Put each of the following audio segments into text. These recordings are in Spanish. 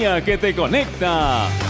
que te conecta.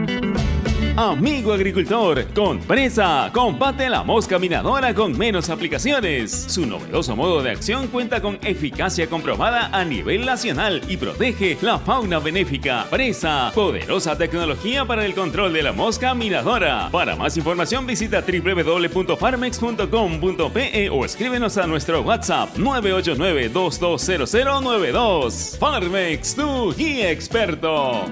Amigo agricultor, con presa, combate la mosca minadora con menos aplicaciones. Su novedoso modo de acción cuenta con eficacia comprobada a nivel nacional y protege la fauna benéfica. Presa, poderosa tecnología para el control de la mosca minadora. Para más información visita www.farmex.com.pe o escríbenos a nuestro WhatsApp 989-220092. Farmex, tu guía experto.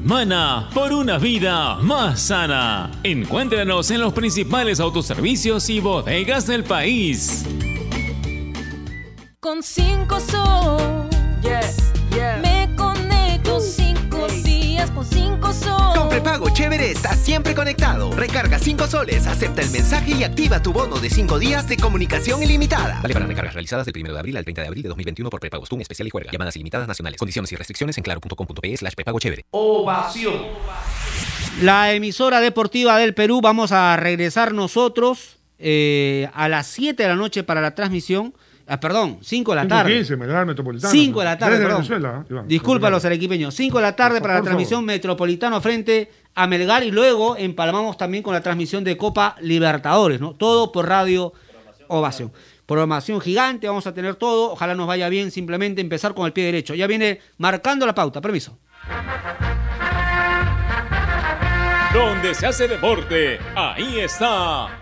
Mana por una vida más sana. Encuéntranos en los principales autoservicios y bodegas del país. Con 5 sol. Me conecto 5 días con 5 sol. Con prepago chévere estás siempre conectado. Recarga 5 soles, acepta el mensaje y activa tu bono de 5 días de comunicación ilimitada. Vale para recargas realizadas del 1 de abril al 30 de abril de 2021 por prepagos TUN especial y juega. Llamadas ilimitadas nacionales. Condiciones y restricciones en claro.com.pe slash prepago chévere. Ovación. La emisora deportiva del Perú, vamos a regresar nosotros eh, a las 7 de la noche para la transmisión. Ah, perdón, 5 de la tarde. 15, Melgar Metropolitano. 5 de la tarde, Desde perdón. Venezuela, Iván. Disculpa a los arequipeños. 5 de la tarde para la transmisión favor. Metropolitano frente a Melgar y luego empalmamos también con la transmisión de Copa Libertadores, ¿no? Todo por Radio Ovación. Programación gigante, vamos a tener todo. Ojalá nos vaya bien simplemente empezar con el pie derecho. Ya viene marcando la pauta. Permiso. Donde se hace deporte, ahí está.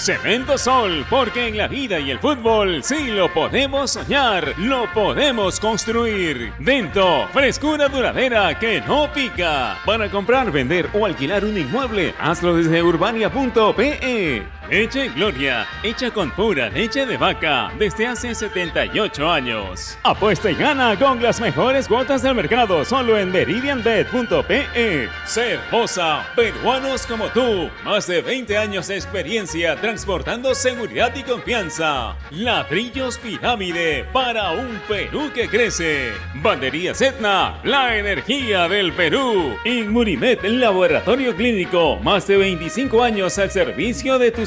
Cemento Sol, porque en la vida y el fútbol sí lo podemos soñar, lo podemos construir. Dento, frescura duradera que no pica. Para comprar, vender o alquilar un inmueble, hazlo desde urbania.pe. Leche Gloria, hecha con pura leche de vaca desde hace 78 años. Apuesta y gana con las mejores cuotas del mercado solo en meridianbet.pe. Cervosa, peruanos como tú, más de 20 años de experiencia transportando seguridad y confianza. Ladrillos Pirámide para un Perú que crece. Banderías Etna, la energía del Perú. Inmunimed, laboratorio clínico, más de 25 años al servicio de tu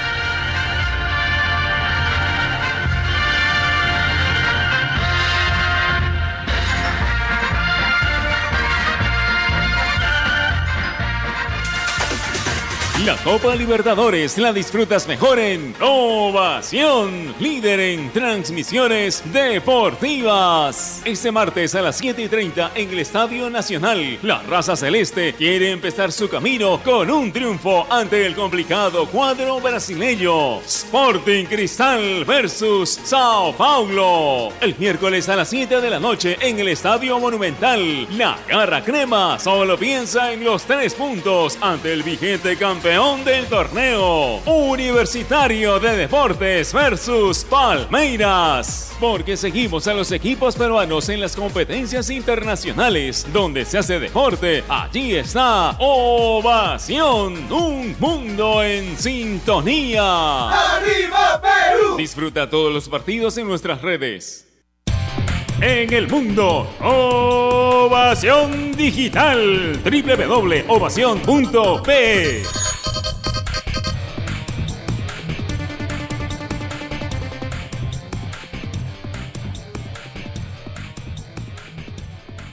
La Copa Libertadores la disfrutas mejor en Ovación, líder en transmisiones deportivas. Este martes a las 7 y 30 en el Estadio Nacional, la raza celeste quiere empezar su camino con un triunfo ante el complicado cuadro brasileño. Sporting Cristal versus Sao Paulo. El miércoles a las 7 de la noche en el Estadio Monumental, la Garra Crema solo piensa en los tres puntos ante el vigente campeón del torneo. Universitario de Deportes versus Palmeiras. Porque seguimos a los equipos peruanos en las competencias internacionales donde se hace deporte. Allí está Ovación, un mundo en sintonía. ¡Arriba Perú! Disfruta todos los partidos en nuestras redes. En el mundo, Ovación Digital, www.ovación.p.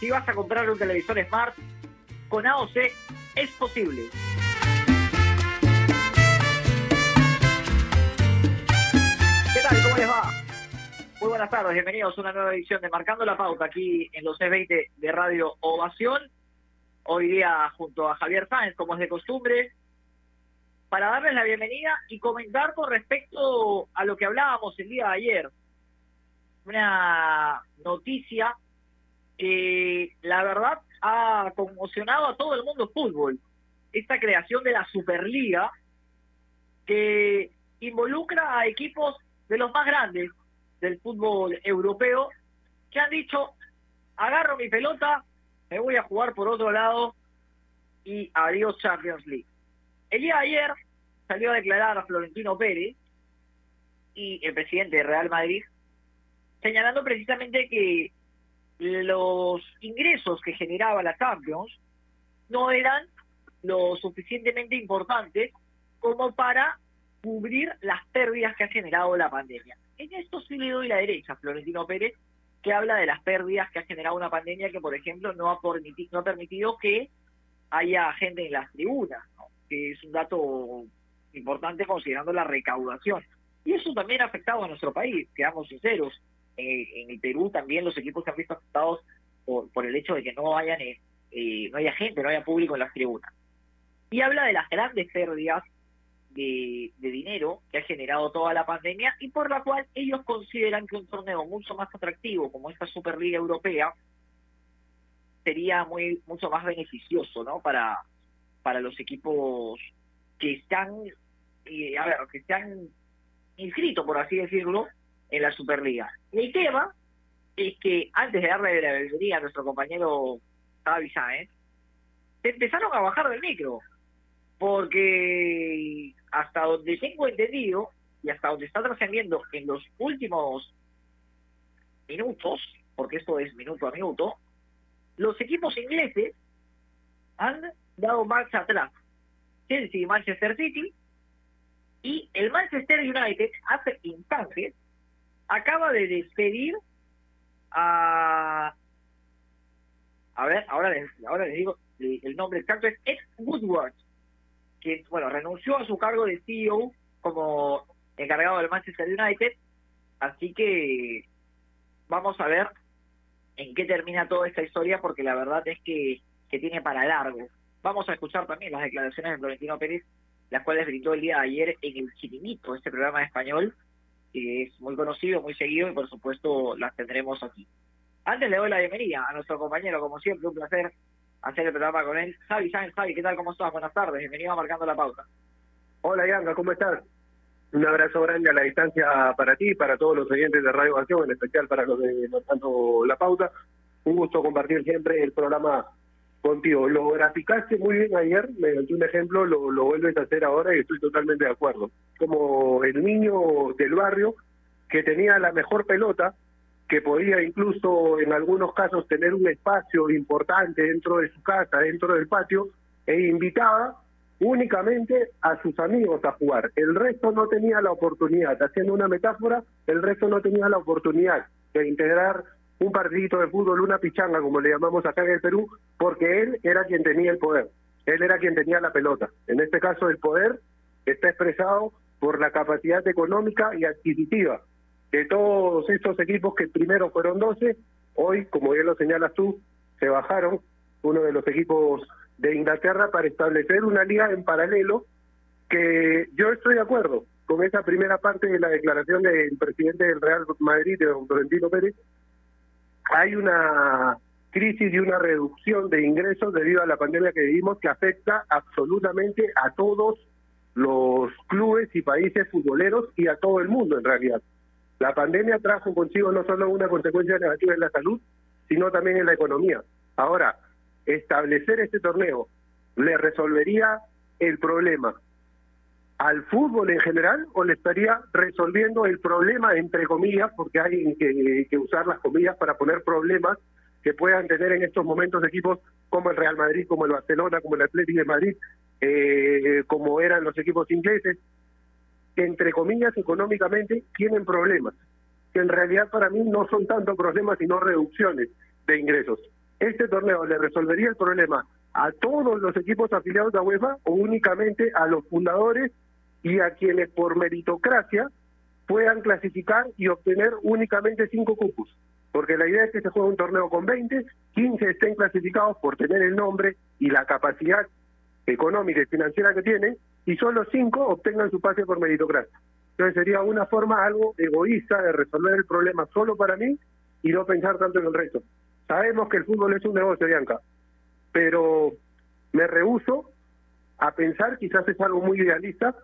Si vas a comprar un televisor Smart, con AOC es posible. ¿Qué tal? ¿Cómo les va? Muy buenas tardes, bienvenidos a una nueva edición de Marcando la Pauta aquí en los C20 de Radio Ovación. Hoy día junto a Javier Sáenz, como es de costumbre, para darles la bienvenida y comentar con respecto a lo que hablábamos el día de ayer. Una noticia que la verdad ha conmocionado a todo el mundo fútbol. Esta creación de la Superliga que involucra a equipos de los más grandes del fútbol europeo que han dicho, agarro mi pelota, me voy a jugar por otro lado y adiós Champions League. El día de ayer salió a declarar a Florentino Pérez y el presidente de Real Madrid, señalando precisamente que los ingresos que generaba la Champions no eran lo suficientemente importantes como para cubrir las pérdidas que ha generado la pandemia. En esto sí le doy la derecha a Florentino Pérez, que habla de las pérdidas que ha generado una pandemia que, por ejemplo, no ha, permitido, no ha permitido que haya gente en las tribunas, ¿no? que es un dato importante considerando la recaudación. Y eso también ha afectado a nuestro país, seamos sinceros. Eh, en el Perú también los equipos se han visto afectados por, por el hecho de que no hayan eh, eh, no haya gente, no haya público en las tribunas. Y habla de las grandes pérdidas de, dinero que ha generado toda la pandemia y por la cual ellos consideran que un torneo mucho más atractivo como esta Superliga Europea sería muy mucho más beneficioso no para para los equipos que están eh, a ver que están inscritos por así decirlo en la Superliga el tema es que antes de darle la bienvenida a nuestro compañero Javi Sáenz se empezaron a bajar del micro porque hasta donde tengo entendido y hasta donde está trascendiendo en los últimos minutos, porque esto es minuto a minuto, los equipos ingleses han dado marcha atrás. Chelsea y Manchester City y el Manchester United hace instantes acaba de despedir a a ver, ahora les, ahora les digo el nombre exacto es Ed Woodward que bueno renunció a su cargo de CEO como encargado del Manchester United así que vamos a ver en qué termina toda esta historia porque la verdad es que, que tiene para largo. Vamos a escuchar también las declaraciones de Florentino Pérez las cuales brindó el día de ayer en el Chiringuito este programa en español que es muy conocido muy seguido y por supuesto las tendremos aquí antes le doy la bienvenida a nuestro compañero como siempre un placer hacer el programa con él. Javi Sáenz, Javi, ¿qué tal? ¿Cómo estás? Buenas tardes, bienvenido a Marcando la Pauta. Hola, Yanga, ¿cómo estás? Un abrazo grande a la distancia para ti, para todos los oyentes de Radio Acción, en especial para los de tanto La Pauta. Un gusto compartir siempre el programa contigo. Lo graficaste muy bien ayer, mediante un ejemplo, lo, lo vuelves a hacer ahora y estoy totalmente de acuerdo. Como el niño del barrio que tenía la mejor pelota, que podía incluso en algunos casos tener un espacio importante dentro de su casa, dentro del patio, e invitaba únicamente a sus amigos a jugar. El resto no tenía la oportunidad, haciendo una metáfora, el resto no tenía la oportunidad de integrar un partidito de fútbol, una pichanga, como le llamamos acá en el Perú, porque él era quien tenía el poder, él era quien tenía la pelota. En este caso, el poder está expresado por la capacidad económica y adquisitiva de todos estos equipos que primero fueron 12, hoy, como bien lo señalas tú, se bajaron uno de los equipos de Inglaterra para establecer una liga en paralelo que yo estoy de acuerdo con esa primera parte de la declaración del presidente del Real Madrid, de don Florentino Pérez. Hay una crisis y una reducción de ingresos debido a la pandemia que vivimos que afecta absolutamente a todos los clubes y países futboleros y a todo el mundo en realidad. La pandemia trajo consigo no solo una consecuencia negativa en la salud, sino también en la economía. Ahora, establecer este torneo le resolvería el problema al fútbol en general o le estaría resolviendo el problema, entre comillas, porque hay que, usar las comillas para poner problemas que puedan tener en estos momentos equipos como el Real Madrid, como el Barcelona, como el Atlético de Madrid, eh, como eran los equipos ingleses, que entre comillas económicamente tienen problemas, que en realidad para mí no son tanto problemas sino reducciones de ingresos. ¿Este torneo le resolvería el problema a todos los equipos afiliados a UEFA o únicamente a los fundadores y a quienes por meritocracia puedan clasificar y obtener únicamente cinco cupos? Porque la idea es que se juegue un torneo con 20, 15 estén clasificados por tener el nombre y la capacidad económica y financiera que tienen, y solo cinco obtengan su pase por meritocracia. Entonces sería una forma algo egoísta de resolver el problema solo para mí y no pensar tanto en el resto. Sabemos que el fútbol es un negocio, Bianca, pero me rehuso a pensar, quizás es algo muy idealista,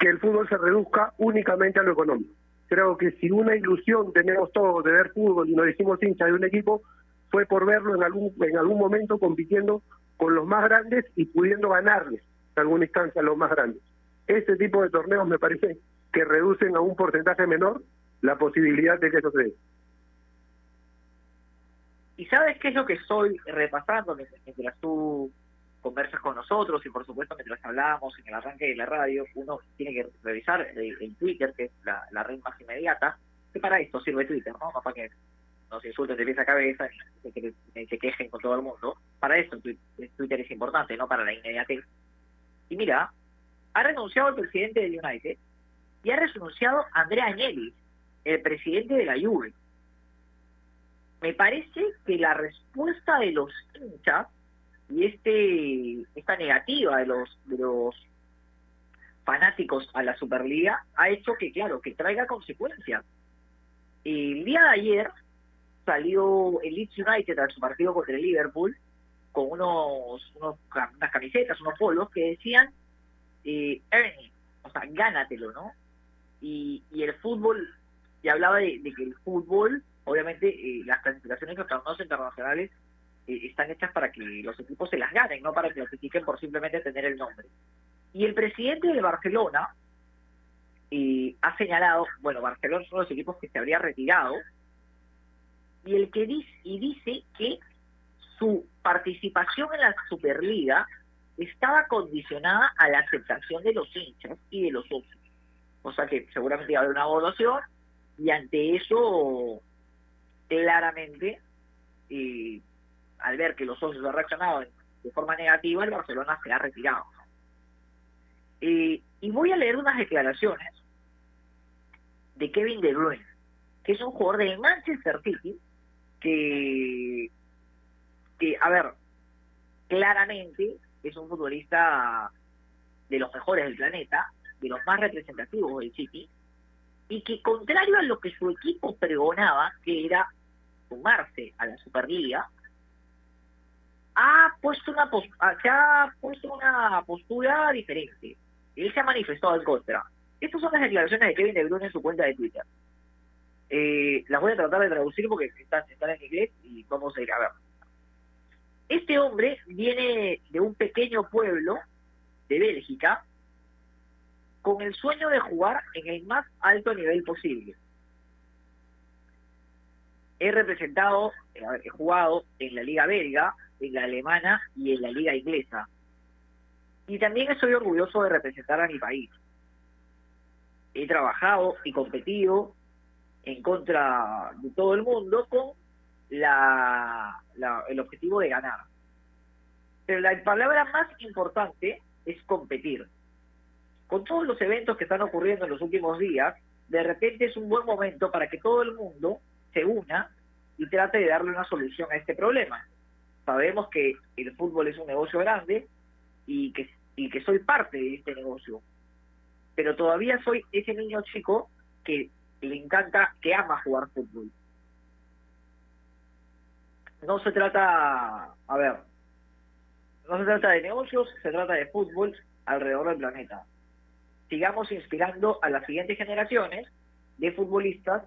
que el fútbol se reduzca únicamente a lo económico. Creo que si una ilusión tenemos todos de ver fútbol y nos decimos hincha de un equipo, fue por verlo en algún, en algún momento compitiendo con los más grandes y pudiendo ganarles en alguna instancia a los más grandes. Ese tipo de torneos me parece que reducen a un porcentaje menor la posibilidad de que eso se dé. ¿Y sabes qué es lo que estoy repasando mientras tú conversas con nosotros y por supuesto mientras hablábamos en el arranque de la radio, uno tiene que revisar el, Twitter, que es la, red más inmediata, que para esto sirve Twitter, ¿no? Para que nos insulten de pies a cabeza y se, se quejen con todo el mundo. Para eso Twitter es importante, no para la inmediatez. Y mira, ha renunciado el presidente del United y ha renunciado Andrea Agnelli, el presidente de la Juve. Me parece que la respuesta de los hinchas y este esta negativa de los de los fanáticos a la Superliga ha hecho que claro que traiga consecuencias. El día de ayer salió el Leeds United a su partido contra el Liverpool con unos, unos unas camisetas, unos polos que decían eh, o sea, gánatelo, ¿no? Y, el fútbol, y hablaba de, que el fútbol, obviamente, eh, las clasificaciones de los torneos internacionales están hechas para que los equipos se las ganen, no para que clasifiquen por simplemente tener el nombre. Y el presidente de Barcelona eh, ha señalado, bueno, Barcelona son los equipos que se habría retirado, y el que dice, y dice que su participación en la Superliga estaba condicionada a la aceptación de los hinchas y de los socios. O sea que seguramente haber una evaluación y ante eso, claramente, eh, al ver que los socios han reaccionado de forma negativa, el Barcelona se ha retirado. Y voy a leer unas declaraciones de Kevin De Bruyne, que es un jugador del Manchester City que que, a ver, claramente es un futbolista de los mejores del planeta, de los más representativos del City, y que contrario a lo que su equipo pregonaba, que era sumarse a la Superliga, ha puesto una ha puesto una postura diferente. Él se ha manifestado en contra. Estas son las declaraciones de Kevin De Bruyne en su cuenta de Twitter. Eh, las voy a tratar de traducir porque están, están en inglés y vamos a ir a ver. Este hombre viene de un pequeño pueblo de Bélgica con el sueño de jugar en el más alto nivel posible. He representado, eh, he jugado en la liga belga, en la alemana y en la liga inglesa. Y también estoy orgulloso de representar a mi país. He trabajado y competido en contra de todo el mundo con la, la, el objetivo de ganar. Pero la palabra más importante es competir. Con todos los eventos que están ocurriendo en los últimos días, de repente es un buen momento para que todo el mundo se una y trate de darle una solución a este problema. Sabemos que el fútbol es un negocio grande y que, y que soy parte de este negocio. Pero todavía soy ese niño chico que le encanta, que ama jugar fútbol. No se trata, a ver, no se trata de negocios, se trata de fútbol alrededor del planeta. Sigamos inspirando a las siguientes generaciones de futbolistas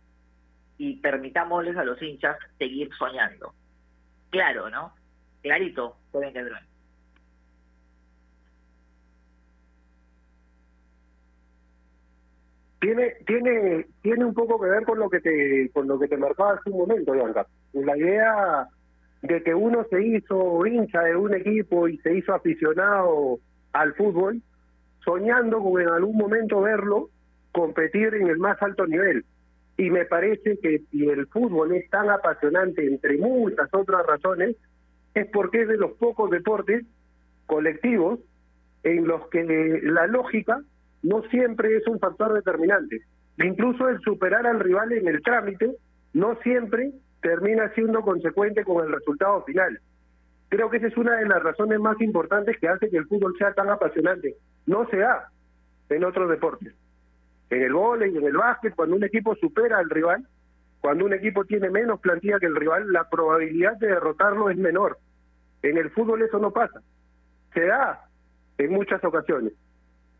y permitámosles a los hinchas seguir soñando. Claro, ¿no? Clarito, pueden tener. tiene tiene tiene un poco que ver con lo que te con lo que te marcaba hace un momento Bianca la idea de que uno se hizo hincha de un equipo y se hizo aficionado al fútbol soñando con en algún momento verlo competir en el más alto nivel y me parece que si el fútbol es tan apasionante entre muchas otras razones es porque es de los pocos deportes colectivos en los que la lógica no siempre es un factor determinante. Incluso el superar al rival en el trámite no siempre termina siendo consecuente con el resultado final. Creo que esa es una de las razones más importantes que hace que el fútbol sea tan apasionante. No se da en otros deportes. En el vóley, en el básquet, cuando un equipo supera al rival, cuando un equipo tiene menos plantilla que el rival, la probabilidad de derrotarlo es menor. En el fútbol eso no pasa. Se da en muchas ocasiones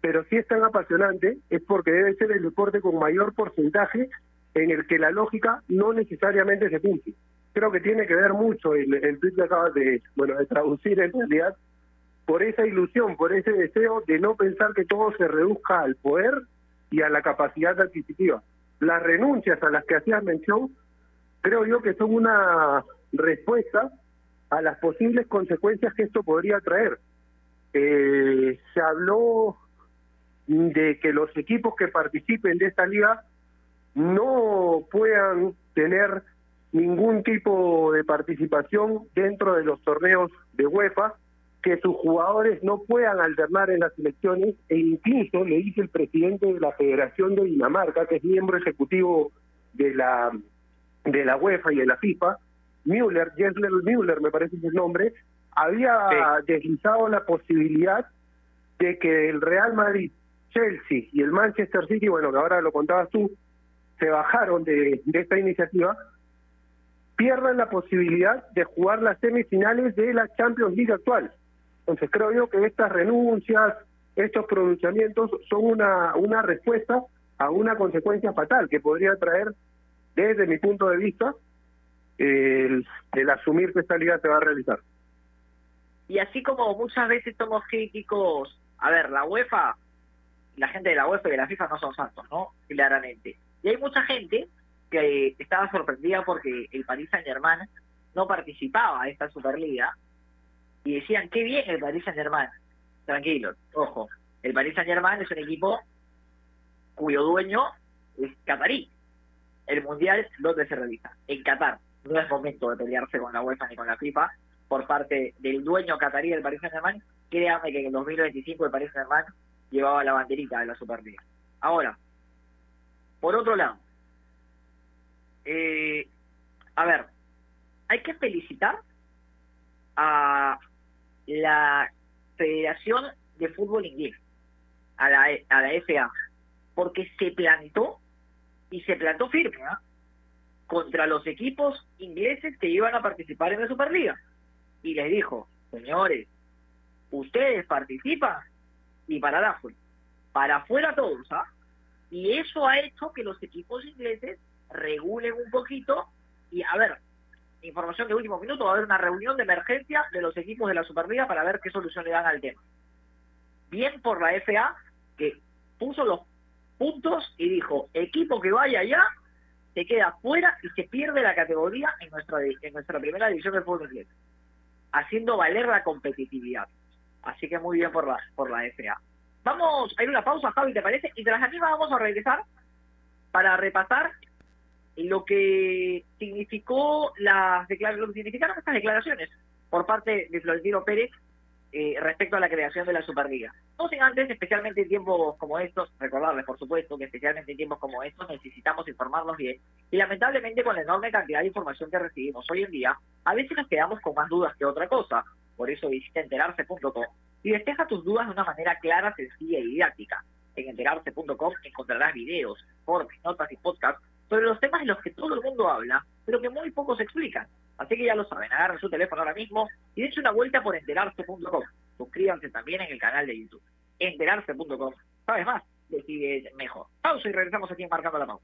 pero si es tan apasionante es porque debe ser el deporte con mayor porcentaje en el que la lógica no necesariamente se cumple. Creo que tiene que ver mucho el, el tweet que acabas de, bueno, de traducir en realidad por esa ilusión, por ese deseo de no pensar que todo se reduzca al poder y a la capacidad adquisitiva. Las renuncias a las que hacías mención, creo yo que son una respuesta a las posibles consecuencias que esto podría traer. Eh, se habló de que los equipos que participen de esta liga no puedan tener ningún tipo de participación dentro de los torneos de UEFA, que sus jugadores no puedan alternar en las elecciones e incluso le dice el presidente de la Federación de Dinamarca, que es miembro ejecutivo de la de la UEFA y de la FIFA, Müller, Jensler Müller me parece el nombre, había deslizado la posibilidad de que el Real Madrid Chelsea y el Manchester City, bueno, que ahora lo contabas tú, se bajaron de, esta iniciativa, pierdan la posibilidad de jugar las semifinales de la Champions League actual. Entonces creo yo que estas renuncias, estos pronunciamientos son una, una respuesta a una consecuencia fatal que podría traer, desde mi punto de vista, el, el asumir que esta liga se va a realizar. Y así como muchas veces somos críticos, a ver, la UEFA la gente de la UEFA y de la FIFA no son santos, ¿no? Claramente. Y hay mucha gente que estaba sorprendida porque el Paris Saint Germain no participaba en esta Superliga y decían, qué bien el Paris Saint Germain. Tranquilos, ojo, el Paris Saint Germain es un equipo cuyo dueño es catarí. El Mundial, ¿dónde se realiza? En Qatar. No es momento de pelearse con la UEFA ni con la FIFA por parte del dueño catarí del Paris Saint Germain. Créanme que en el 2025 el Paris Saint Germain llevaba la banderita de la Superliga. Ahora, por otro lado, eh, a ver, hay que felicitar a la Federación de Fútbol Inglés, a la, a la FA, porque se plantó y se plantó firme ¿ah? contra los equipos ingleses que iban a participar en la Superliga. Y les dijo, señores, ustedes participan y para afuera. Para afuera todos, ¿ah? Y eso ha hecho que los equipos ingleses regulen un poquito y a ver, información de último minuto, va a haber una reunión de emergencia de los equipos de la Superliga para ver qué solución le dan al tema. Bien por la FA, que puso los puntos y dijo, equipo que vaya allá, se queda fuera y se pierde la categoría en nuestra, en nuestra primera división del fútbol inglés, haciendo valer la competitividad. Así que muy bien por la, por la FA. Vamos a ir a una pausa, Javi, ¿te parece? Y tras misma vamos a regresar para repasar lo que significó las lo que significaron estas declaraciones por parte de Florentino Pérez eh, respecto a la creación de la Superliga. No sin antes, especialmente en tiempos como estos, recordarles por supuesto que especialmente en tiempos como estos necesitamos informarnos bien y lamentablemente con la enorme cantidad de información que recibimos hoy en día, a veces nos quedamos con más dudas que otra cosa. Por eso visita enterarse.com y despeja tus dudas de una manera clara, sencilla y didáctica. En enterarse.com encontrarás videos, informes, notas y podcasts sobre los temas de los que todo el mundo habla, pero que muy pocos explican. Así que ya lo saben, agarren su teléfono ahora mismo y dense una vuelta por enterarse.com. Suscríbanse también en el canal de YouTube. Enterarse.com. ¿Sabes más? Decide mejor. Pausa y regresamos aquí Marcando la Pausa.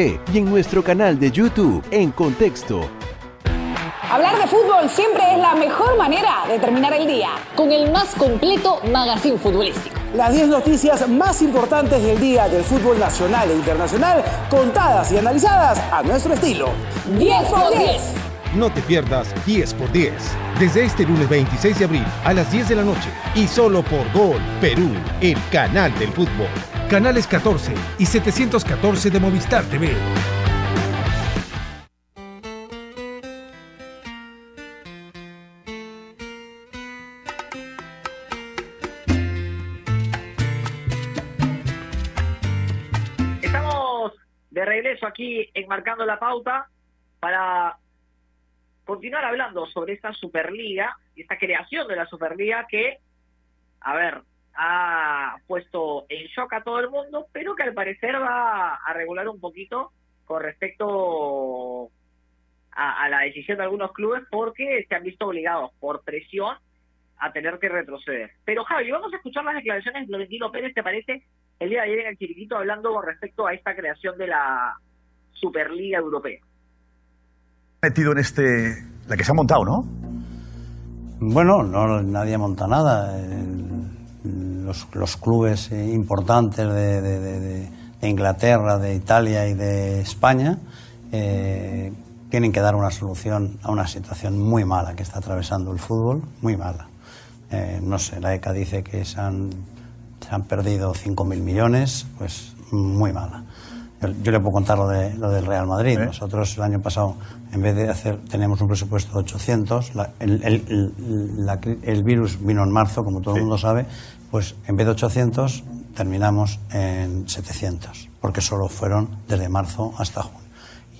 y en nuestro canal de YouTube en Contexto. Hablar de fútbol siempre es la mejor manera de terminar el día. Con el más completo magazine futbolístico. Las 10 noticias más importantes del día del fútbol nacional e internacional, contadas y analizadas a nuestro estilo. 10 por 10. No te pierdas 10 por 10. Desde este lunes 26 de abril a las 10 de la noche y solo por Gol Perú, el canal del fútbol canales 14 y 714 de Movistar TV. Estamos de regreso aquí enmarcando la pauta para continuar hablando sobre esta Superliga y esta creación de la Superliga que, a ver, ha puesto en shock a todo el mundo, pero que al parecer va a regular un poquito con respecto a, la decisión de algunos clubes porque se han visto obligados por presión a tener que retroceder. Pero Javi, vamos a escuchar las declaraciones de Florentino Pérez, ¿te parece? El día de ayer en el Chiriquito hablando con respecto a esta creación de la Superliga Europea. Metido en este, la que se ha montado, ¿no? Bueno, no, nadie monta nada los, clubes eh, importantes de, Inglaterra, de Italia y de España eh, tienen que dar una solución a una situación muy mala que está atravesando el fútbol, muy mala. Eh, no sé, la ECA dice que se han, se han perdido 5.000 millones, pues muy mala. Yo, le puedo contar lo, de, lo del Real Madrid. Nosotros el año pasado, en vez de hacer, teníamos un presupuesto de 800, el, el, el, virus vino en marzo, como todo el mundo sabe, pues en vez de 800 terminamos en 700, porque solo fueron desde marzo hasta junio.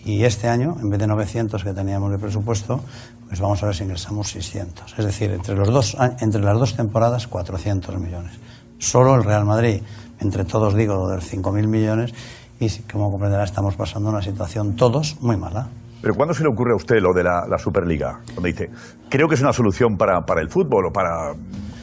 Y este año, en vez de 900 que teníamos de presupuesto, pues vamos a ver si ingresamos 600. Es decir, entre, los dos, entre las dos temporadas, 400 millones. Solo el Real Madrid, entre todos digo lo de 5.000 millones, y como comprenderá estamos pasando una situación todos muy mala. Pero ¿cuándo se le ocurre a usted lo de la, Superliga? Cuando dice, creo que es una solución para, para el fútbol o para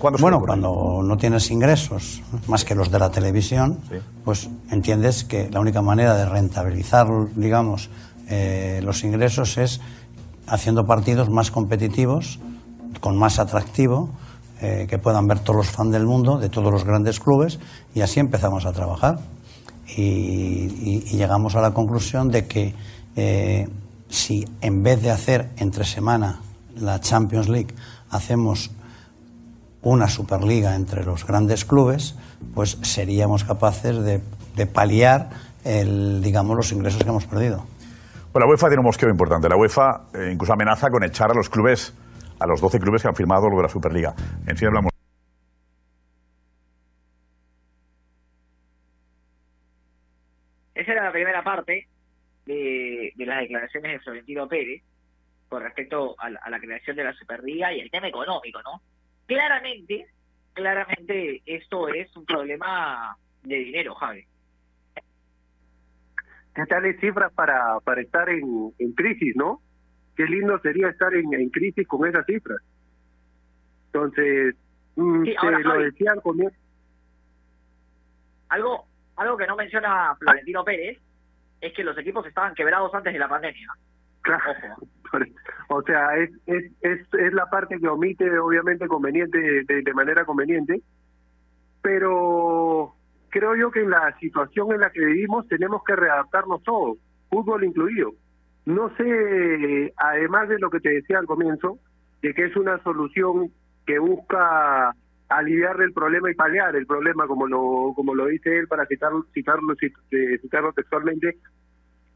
bueno, cuando no tienes ingresos más que los de la televisión, pues entiendes que la única manera de rentabilizar, digamos, eh, los ingresos es haciendo partidos más competitivos, con más atractivo, eh, que puedan ver todos los fans del mundo, de todos los grandes clubes, y así empezamos a trabajar. Y, llegamos a la conclusión de que eh, si en vez de hacer entre semana la Champions League, hacemos una Superliga entre los grandes clubes, pues seríamos capaces de, de paliar el, digamos, los ingresos que hemos perdido. Pues la UEFA tiene un mosqueo importante. La UEFA eh, incluso amenaza con echar a los clubes, a los 12 clubes que han firmado lo de la Superliga. En fin, hablamos. Esa era la primera parte de, de las declaraciones de Florentino Pérez con respecto a la, a la creación de la Superliga y el tema económico, ¿no? Claramente, claramente esto es un problema de dinero, Javi. ¿Qué tales cifras para, para estar en, en crisis, no? Qué lindo sería estar en, en crisis con esas cifras. Entonces, mm, Sí, te ahora, lo Javi. Algo, algo que no menciona Florentino Pérez es que los equipos estaban quebrados antes de la pandemia. O sea, es, es, es, la parte que omite, obviamente, conveniente, de, de manera conveniente, pero creo yo que en la situación en la que vivimos tenemos que readaptarnos todos, fútbol incluido. No sé, además de lo que te decía al comienzo, de que es una solución que busca aliviar el problema y paliar el problema, como lo como lo dice él, para citarlo, citarlo, cit- citarlo textualmente,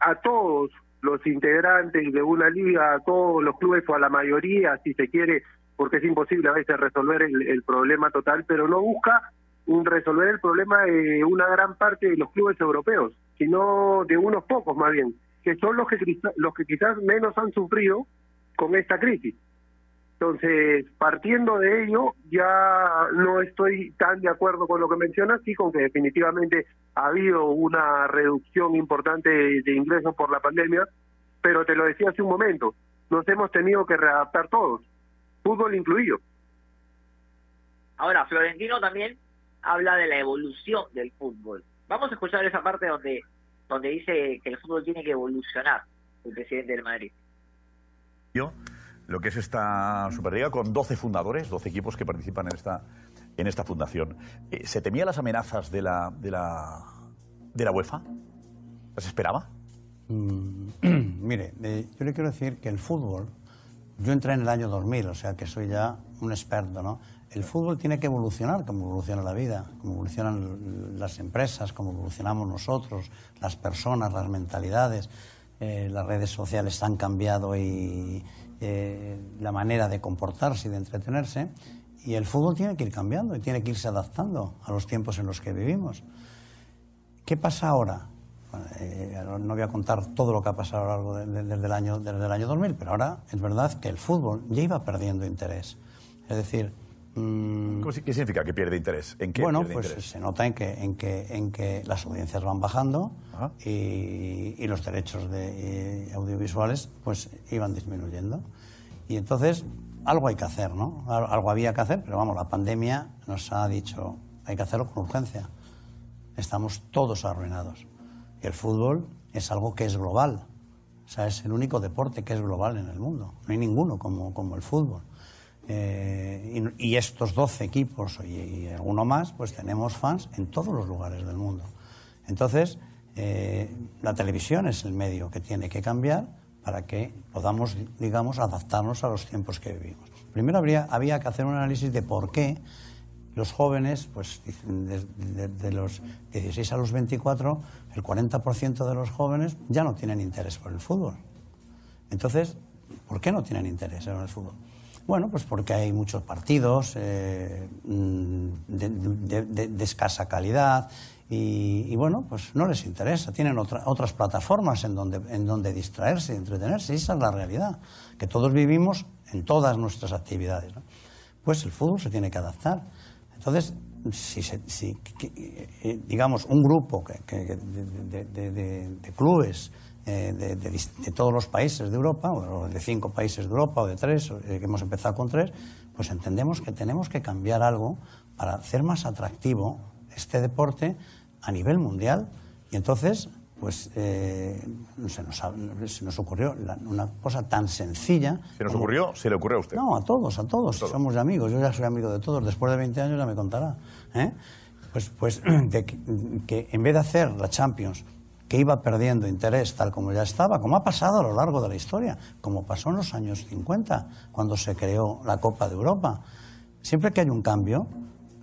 a todos los integrantes de una liga, a todos los clubes o a la mayoría, si se quiere, porque es imposible a veces resolver el, el problema total, pero no busca resolver el problema de una gran parte de los clubes europeos, sino de unos pocos más bien, que son los que, los que quizás menos han sufrido con esta crisis. Entonces, partiendo de ello, ya no estoy tan de acuerdo con lo que mencionas, sí con que definitivamente ha habido una reducción importante de, de ingresos por la pandemia, pero te lo decía hace un momento, nos hemos tenido que readaptar todos, fútbol incluido. Ahora, Florentino también habla de la evolución del fútbol. Vamos a escuchar esa parte donde, donde dice que el fútbol tiene que evolucionar, el presidente del Madrid. Yo, lo que es esta Superliga con 12 fundadores, 12 equipos que participan en esta, fundación. Eh, ¿Se temía las amenazas de la, de la, de la UEFA? ¿Las esperaba? Mm, Mire, eh, yo le quiero decir que el fútbol, yo entré en el año 2000, o sea que soy ya un experto, ¿no? El fútbol tiene que evolucionar como evoluciona la vida, como evolucionan las empresas, como evolucionamos nosotros, las personas, las mentalidades. Eh, las redes sociales han cambiado y eh, la manera de comportarse y de entretenerse. Y el fútbol tiene que ir cambiando y tiene que irse adaptando a los tiempos en los que vivimos. ¿Qué pasa ahora? Eh, no voy a contar todo lo que ha pasado a lo largo de- de- desde, el año, desde el año 2000, pero ahora es verdad que el fútbol ya iba perdiendo interés. Es decir, mm, ¿Cómo si- ¿Qué significa que pierde interés? ¿En qué bueno, pues interés? se nota en que, en, que, en que las audiencias van bajando y, y los derechos de, eh, audiovisuales pues iban disminuyendo. Y entonces algo hay que hacer, ¿no? Al- Algo había que hacer, pero vamos, la pandemia nos ha dicho hay que hacerlo con urgencia. Estamos todos arruinados. Y el fútbol es algo que es global. O sea, es el único deporte que es global en el mundo. No hay ninguno como, como el fútbol. Eh, y, estos 12 equipos y, alguno más, pues tenemos fans en todos los lugares del mundo. Entonces, eh, la televisión es el medio que tiene que cambiar para que podamos, digamos, adaptarnos a los tiempos que vivimos. Primero habría, había que hacer un análisis de por qué los jóvenes, pues de- de los 16 a los 24, el 40% de los jóvenes ya no tienen interés por el fútbol. Entonces, ¿por qué no tienen interés en el fútbol? Bueno, pues porque hay muchos partidos eh, mm, de, escasa calidad y, y, bueno, pues no les interesa. Tienen otra- otras plataformas en donde, en donde distraerse y entretenerse. Y esa es la realidad, que todos vivimos en todas nuestras actividades. Pues el fútbol se tiene que adaptar. Entonces, si, se- si, eh, digamos, un grupo que, que- de clubes eh, de, de dis- de todos los países de Europa, o de cinco países de Europa, o de tres, eh, que hemos empezado con tres, pues entendemos que tenemos que cambiar algo para hacer más atractivo este deporte a nivel mundial. Y entonces, pues eh, se, nos, ha- se nos ocurrió la- una cosa tan sencilla. ¿Se nos como- ocurrió? ¿Se le ocurrió a usted? no, a todos, a todos. Somos amigos. Yo ya soy amigo de todos. Después de 20 años ya me contará. ¿eh? Pues, pues de que, que en vez de hacer la Champions, que iba perdiendo interés tal como ya estaba, como ha pasado a lo largo de la historia, como pasó en los años 50, cuando se creó la Copa de Europa, siempre que hay un cambio,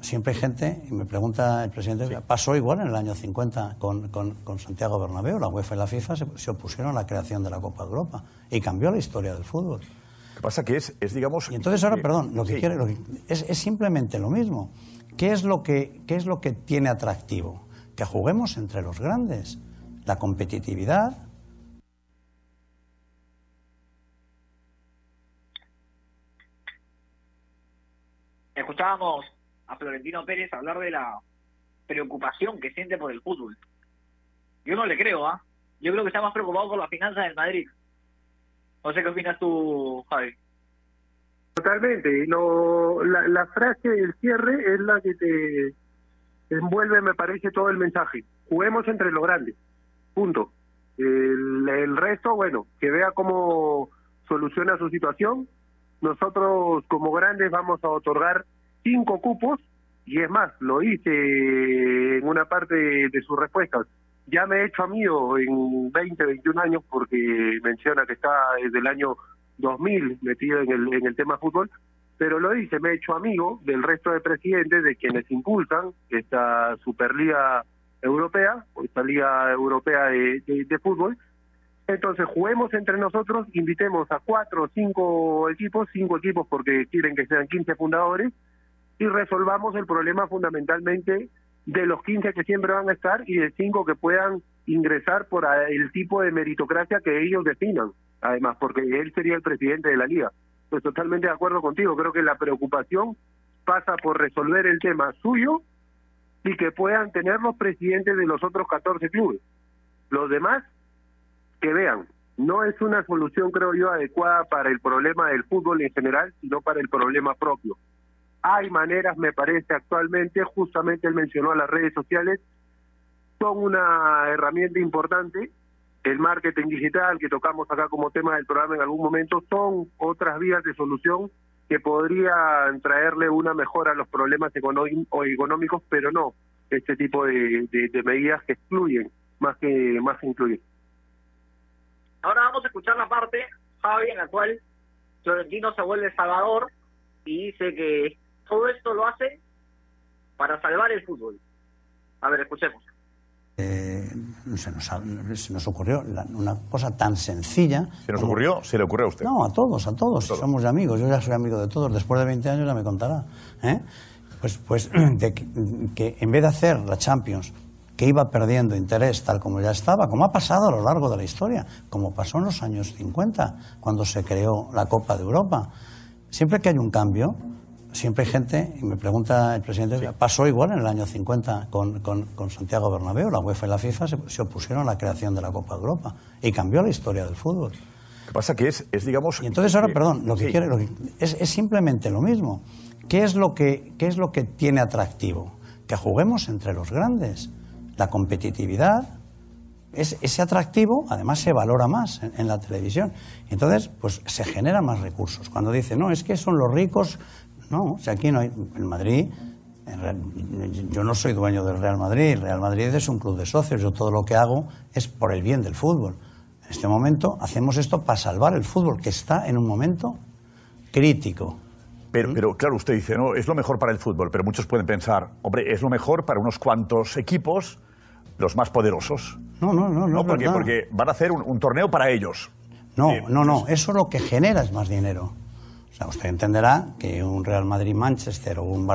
siempre hay gente, y me pregunta el presidente, pasó igual en el año 50 con, con- con Santiago Bernabéu, la UEFA y la FIFA se, se opusieron a la creación de la Copa de Europa y cambió la historia del fútbol. Lo que pasa que es, es digamos... Y entonces ahora, perdón, lo que sí. quiere lo que- es, es simplemente lo mismo. ¿Qué es lo, que, ¿Qué es lo que tiene atractivo? Que juguemos entre los grandes. La competitividad, Escuchábamos a Florentino Pérez hablar de la preocupación que siente por el fútbol. Yo no le creo, ¿ah? Yo creo que está más preocupado por las finanzas del Madrid. No sé qué opinas tú, Javi. Totalmente. Lo, la, la frase del cierre es la que te envuelve, me parece, todo el mensaje. Juguemos entre los grandes. Punto. El, resto, bueno, que vea cómo soluciona su situación. Nosotros, como grandes, vamos a otorgar cinco cupos. Y es más, lo hice en una parte de, sus respuestas. Ya me he hecho amigo en 20, 21 años, porque menciona que está desde el año 2000 metido en el, en el tema fútbol, pero lo dice, me he hecho amigo del resto de presidentes de quienes impulsan esta Superliga Europea, o esta Liga Europea de, de- Fútbol. Entonces juguemos entre nosotros, invitemos a cuatro o cinco equipos, cinco equipos porque quieren que sean 15 fundadores, y resolvamos el problema fundamentalmente de los 15 que siempre van a estar y de cinco que puedan ingresar por el tipo de meritocracia que ellos definan, además, porque él sería el presidente de la liga. Pues totalmente de acuerdo contigo, creo que la preocupación pasa por resolver el tema suyo y que puedan tener los presidentes de los otros 14 clubes. Los demás, que vean, no es una solución, creo yo, adecuada para el problema del fútbol en general, sino para el problema propio. Hay maneras, me parece, actualmente, justamente él mencionó las redes sociales, son una herramienta importante. El marketing digital que tocamos acá como tema del programa en algún momento son otras vías de solución que podrían traerle una mejora a los problemas económicos, pero no este tipo de, medidas que excluyen más que más que incluyen. Ahora vamos a escuchar la parte, Javi, en la cual Florentino se vuelve salvador y dice que todo esto lo hace para salvar el fútbol. A ver, escuchemos. Eh, se, nos, ha- se nos ocurrió la- una cosa tan sencilla. ¿Se nos como- ocurrió? ¿Se le ocurrió a usted? No, a todos, a todos. Somos amigos. Yo ya soy amigo de todos. Después de 20 años ya me contará. ¿eh? Pues, pues de que, que en vez de hacer la Champions, que iba perdiendo interés tal como ya estaba, como ha pasado a lo largo de la historia, como pasó en los años 50, cuando se creó la Copa de Europa. Siempre que hay un cambio, siempre hay gente, y me pregunta el presidente, pasó igual en el año 50 con, con- con Santiago Bernabéu, la UEFA y la FIFA se, se opusieron a la creación de la Copa de Europa y cambió la historia del fútbol. Lo que pasa que es, es digamos... Y entonces ahora, perdón, lo que sí. quiere lo que- es, es simplemente lo mismo. ¿Qué es lo, que, ¿Qué es lo que tiene atractivo? Que juguemos entre los grandes. La competitividad, es, ese atractivo además se valora más en, en la televisión. Entonces, pues se generan más recursos. Cuando dice, no, es que son los ricos. No, si aquí no hay. En Madrid, en real- yo no soy dueño del Real Madrid. El Real Madrid es un club de socios. Yo todo lo que hago es por el bien del fútbol. En este momento hacemos esto para salvar el fútbol, que está en un momento crítico. Pero, pero claro, usted dice, no, es lo mejor para el fútbol, pero muchos pueden pensar, hombre, es lo mejor para unos cuantos equipos, los más poderosos. No, no, no, no. es porque, porque van a hacer un, un torneo para ellos. No, no, no. Eso lo que genera es más dinero. O sea, usted entenderá que un Real Madrid-Manchester o un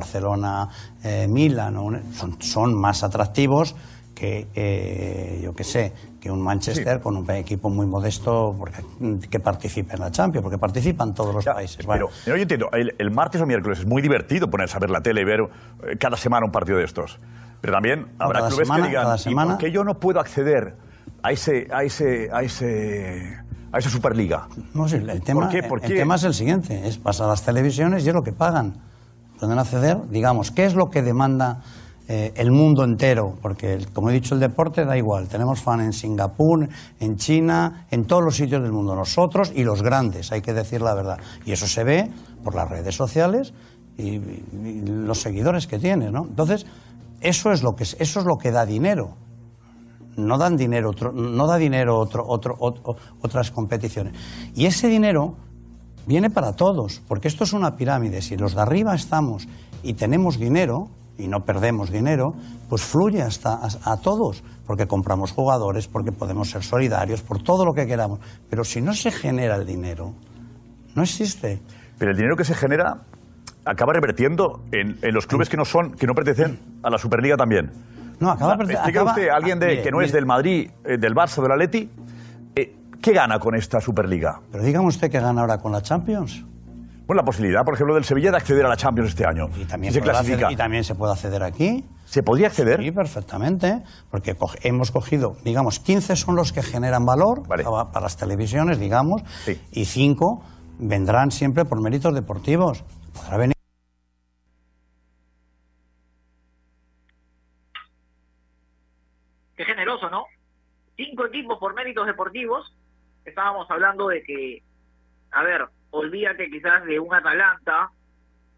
Barcelona-Milan son, son más atractivos que, eh, yo qué sé, que un Manchester con un equipo muy modesto porque, que participe en la Champions, porque participan todos los países. Pero, pero yo entiendo, el, el martes o miércoles es muy divertido ponerse a ver la tele y ver eh, cada semana un partido de estos. Pero también habrá cada clubes semana- que digan, cada ¿y semana- por qué yo no puedo acceder a ese, a ese, a ese, a esa Superliga? No, sí, el tema, ¿Por qué? ¿Por el qué? tema es el siguiente, es pasar a las televisiones y es lo que pagan. Pueden acceder, digamos, ¿qué es lo que demanda eh, el mundo entero? Porque, el- como he dicho, el deporte da igual. Tenemos fan en Singapur, en China, en todos los sitios del mundo. Nosotros y los grandes, hay que decir la verdad. Y eso se ve por las redes sociales y, y los seguidores que tienes, ¿no? Entonces, eso es lo que, es- eso es lo que da dinero no dan dinero otro, no da dinero otro, otro, otro- otras competiciones y ese dinero viene para todos, porque esto es una pirámide. Si los de arriba estamos y tenemos dinero, y no perdemos dinero, pues fluye hasta a, a todos, porque compramos jugadores, porque podemos ser solidarios, por todo lo que queramos. Pero si no se genera el dinero, no existe. Pero el dinero que se genera acaba revertiendo en, en los clubes que no son, que no pertenecen a la Superliga también. No, acaba, ¿Me explica acaba- usted, alguien de, mire, que no es del Madrid, eh, del Barça, del Atleti, eh, ¿qué gana con esta Superliga? Pero dígame usted que gana ahora con la Champions. Bueno, la posibilidad, por ejemplo, del Sevilla de acceder a la Champions este año. Y También se acceder- y también se puede acceder aquí. ¿Se podría acceder? Sí, perfectamente, porque co- hemos cogido, digamos, 15 son los que generan valor para, para las televisiones, digamos, y 5 vendrán siempre por méritos deportivos. Podrá venir Qué generoso, ¿no? Cinco deportivos. Estábamos hablando de que, a ver, olvídate quizás de un Atalanta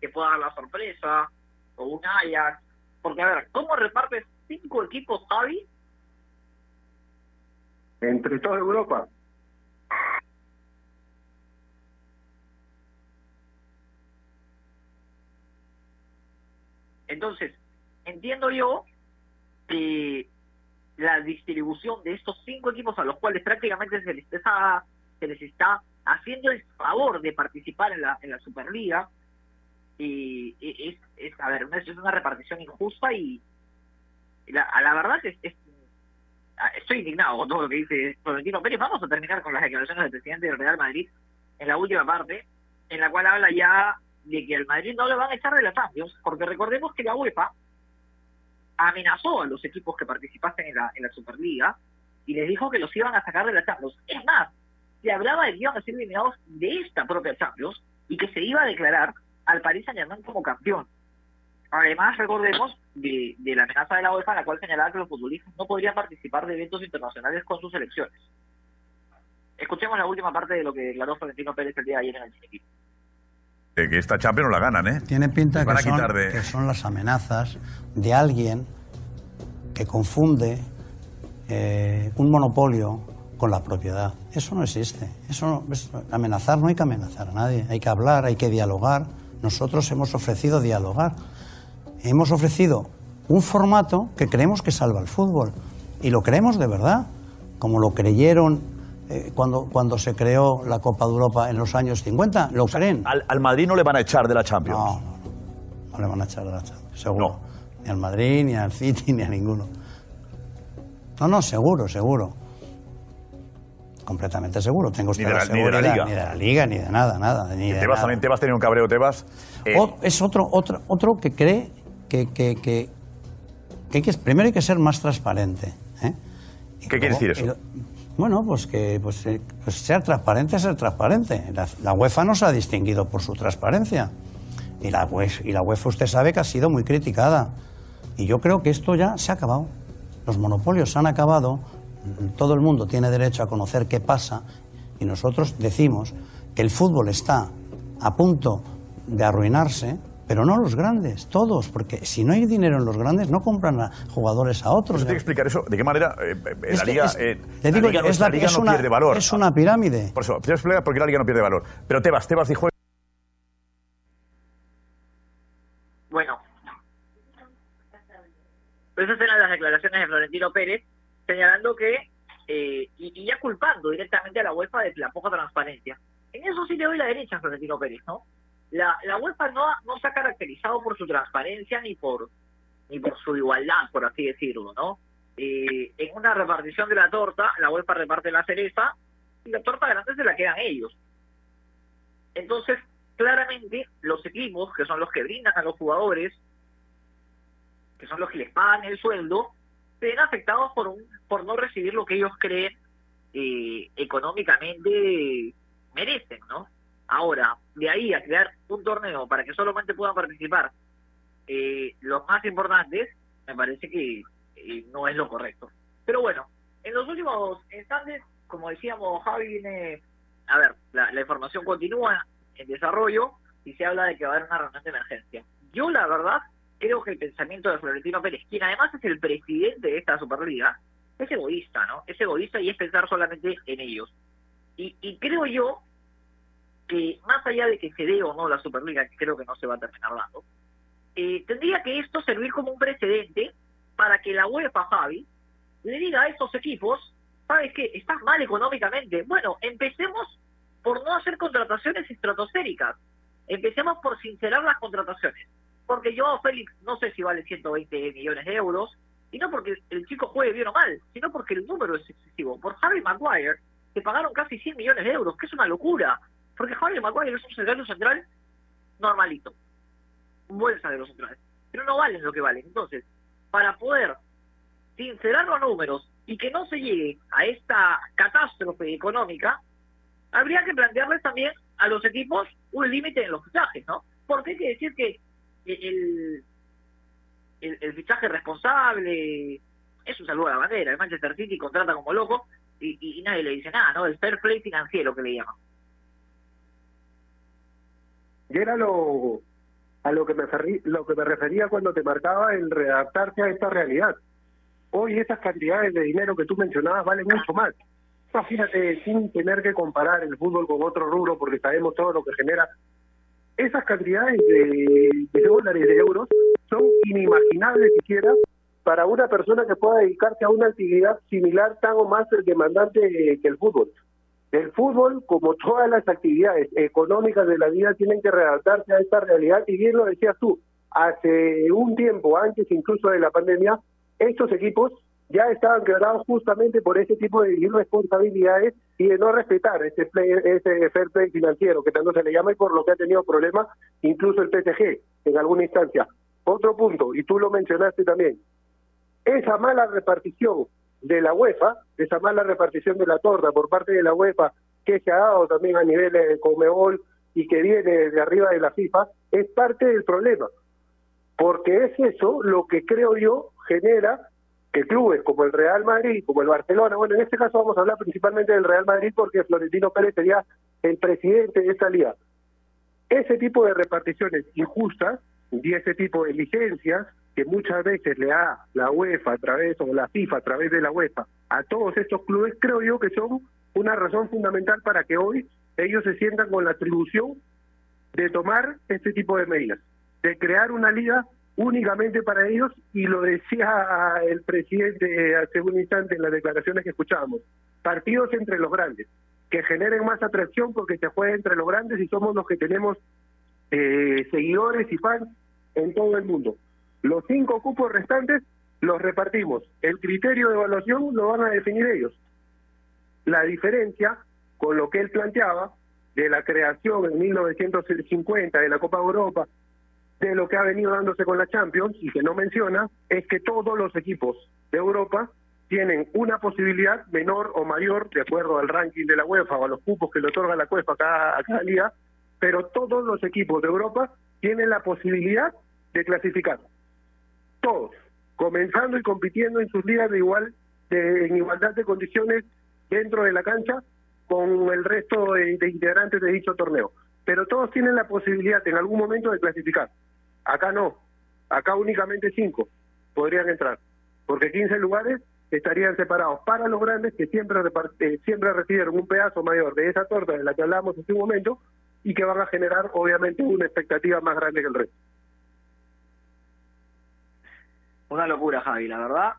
que pueda dar la sorpresa, o un Ajax. Porque, a ver, ¿cómo repartes cinco equipos, Javi? Entre toda Europa. Entonces, entiendo yo que la distribución de estos cinco equipos a los cuales prácticamente se les está, se les está haciendo el favor de participar en la, en la Superliga, y, es, es, a ver, una- es una repartición injusta y la, a la verdad es, es- ah, estoy indignado con todo lo que dice Florentino Pérez. Vamos a terminar con las declaraciones del presidente del Real Madrid en la última parte, en la cual habla ya de que al Madrid no le van a echar de la Champions, porque recordemos que la UEFA amenazó a los equipos que participasen en la, en la Superliga y les dijo que los iban a sacar de la Champions. Es más, se hablaba de que iban a ser eliminados de esta propia Champions y que se iba a declarar al Paris Saint-Germain como campeón. Además, recordemos de, de la amenaza de la UEFA, la cual señalaba que los futbolistas no podrían participar de eventos internacionales con sus selecciones. Escuchemos la última parte de lo que declaró Florentino Pérez el día de ayer en el Chiquitín. Eh, que esta Champions no la ganan, ¿eh? Tiene pinta que son, de- que son las amenazas de alguien que confunde eh, un monopolio con la propiedad. Eso no existe. Eso no- es- amenazar no hay que amenazar a nadie. Hay que hablar, hay que dialogar. Nosotros hemos ofrecido dialogar. Hemos ofrecido un formato que creemos que salva el fútbol. Y lo creemos de verdad, como lo creyeron eh, cuando, cuando se creó la Copa de Europa en los años 50. ¿Lo creen? Al, al Madrid no le van a echar de la Champions. No, no, no. No le van a echar de la Champions, seguro. Ni al Madrid, ni al City, ni a ninguno. No, no, seguro, seguro. Completamente seguro. Tengo Ni usted de la la- ni de la. Liga. Ni de la Liga, ni de nada, nada. Ni de Tebas nada. también, Tebas tenía un cabreo, Tebas. Eh, O- es otro, otro, otro que cree que, que, que, que hay que, primero hay que ser más transparente. ¿eh? ¿Qué quiere decir eso? Bueno, pues que pues, eh, pues ser transparente es ser transparente. La, UEFA no se ha distinguido por su transparencia. Y la, y la UEFA usted sabe que ha sido muy criticada. Y yo creo que esto ya se ha acabado. Los monopolios se han acabado. Todo el mundo tiene derecho a conocer qué pasa. Y nosotros decimos que el fútbol está a punto de arruinarse, pero no los grandes, todos, porque si no hay dinero en los grandes no compran a jugadores a otros. Tiene que explicar eso. ¿De qué manera eh, eh, Es la Liga, es- eh, la digo, Liga, es la- Liga es no una- pierde valor? es una pirámide. Por eso, tiene que explicar por qué la Liga no pierde valor. Pero Tebas, Tebas dijo Bueno, pues esas eran las declaraciones de Florentino Pérez, señalando que, eh, y, y ya culpando directamente a la UEFA de la poca transparencia. En eso sí le doy la derecha a Florentino Pérez, ¿no? La, la UEFA no, no se ha caracterizado por su transparencia ni por ni por su igualdad, por así decirlo, ¿no? Eh, en una repartición de la torta, la UEFA reparte la cereza y la torta grande se la quedan ellos. Entonces, claramente, los equipos, que son los que brindan a los jugadores, que son los que les pagan el sueldo, se ven afectados por, un, por no recibir lo que ellos creen eh, económicamente merecen, ¿no? Ahora, de ahí a crear un torneo para que solamente puedan participar eh, los más importantes, me parece que eh, no es lo correcto. Pero bueno, en los últimos instantes, como decíamos, Javi viene, a ver, la, la información continúa en desarrollo y se habla de que va a haber una reunión de emergencia. Yo, la verdad, creo que el pensamiento de Florentino Pérez, quien además es el presidente de esta Superliga, es egoísta, ¿no? Es egoísta y es pensar solamente en ellos. Y, y creo yo que más allá de que se dé o no la Superliga, que creo que no se va a terminar dando, eh, tendría que esto servir como un precedente para que la UEFA, Javi, le diga a estos equipos, ¿sabes qué? Estás mal económicamente. Bueno, empecemos por no hacer contrataciones estratosféricas. Empecemos por sincerar las contrataciones. Porque yo, Félix, no sé si vale 120 millones de euros, y no porque el chico juegue bien o mal, sino porque el número es excesivo. Por Harry Maguire, que pagaron casi 100 millones de euros, que es una locura. Porque Harry Maguire es un zaguero central normalito. Un buen zaguero central. Pero no valen lo que valen. Entonces, para poder sincerar los números y que no se llegue a esta catástrofe económica, habría que plantearles también a los equipos un límite en los fichajes, ¿no? Porque hay que decir que el, el, fichaje responsable es un saludo a la bandera. El Manchester City contrata como loco y, y, nadie le dice nada, ¿no? El fair play financiero que le llaman. Y era lo, a lo que, me lo que me refería cuando te marcaba el readaptarse a esta realidad. Hoy esas cantidades de dinero que tú mencionabas valen mucho más. Imagínate, sin tener que comparar el fútbol con otro rubro, porque sabemos todo lo que genera, esas cantidades de, de dólares, de euros, son inimaginables siquiera para una persona que pueda dedicarse a una actividad similar tan o más demandante que el fútbol. El fútbol, como todas las actividades económicas de la vida, tienen que readaptarse a esta realidad y bien lo decías tú, hace un tiempo, antes incluso de la pandemia, estos equipos ya estaban quebrados justamente por ese tipo de irresponsabilidades y de no respetar ese, ese fair play financiero, que tanto se le llama y por lo que ha tenido problemas incluso el PSG en alguna instancia. Otro punto, y tú lo mencionaste también, esa mala repartición de la UEFA, esa mala repartición de la torta por parte de la UEFA, que se ha dado también a nivel de Comebol y que viene de arriba de la FIFA, es parte del problema. Porque es eso lo que creo yo genera que clubes como el Real Madrid, como el Barcelona, bueno, en este caso vamos a hablar principalmente del Real Madrid porque Florentino Pérez sería el presidente de esta liga. Ese tipo de reparticiones injustas y ese tipo de licencias que muchas veces le da la UEFA a través, o la FIFA a través de la UEFA, a todos estos clubes, creo yo que son una razón fundamental para que hoy ellos se sientan con la atribución de tomar este tipo de medidas, de crear una liga únicamente para ellos, y lo decía el presidente hace un instante en las declaraciones que escuchábamos, partidos entre los grandes, que generen más atracción porque se juega entre los grandes y somos los que tenemos eh, seguidores y fans en todo el mundo. Los cinco cupos restantes los repartimos. El criterio de evaluación lo van a definir ellos. La diferencia con lo que él planteaba de la creación en 1950 de la Copa Europa, de lo que ha venido dándose con la Champions y que no menciona, es que todos los equipos de Europa tienen una posibilidad menor o mayor, de acuerdo al ranking de la UEFA o a los cupos que le otorga la UEFA cada, a cada liga, pero todos los equipos de Europa tienen la posibilidad de clasificar. Todos, comenzando y compitiendo en sus ligas de igual de, en igualdad de condiciones dentro de la cancha con el resto de, integrantes de dicho torneo. Pero todos tienen la posibilidad en algún momento de clasificar. Acá no, acá únicamente cinco podrían entrar, porque 15 lugares estarían separados para los grandes que siempre, eh, siempre recibieron un pedazo mayor de esa torta de la que hablamos hace un momento y que van a generar obviamente una expectativa más grande que el resto. Una locura, Javi, la verdad.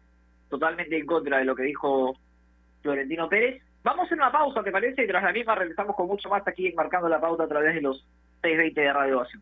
Totalmente en contra de lo que dijo Florentino Pérez. Vamos a una pausa, ¿te parece? Y tras la misma regresamos con mucho más aquí marcando la pauta a través de los 620 de Radio Ovación.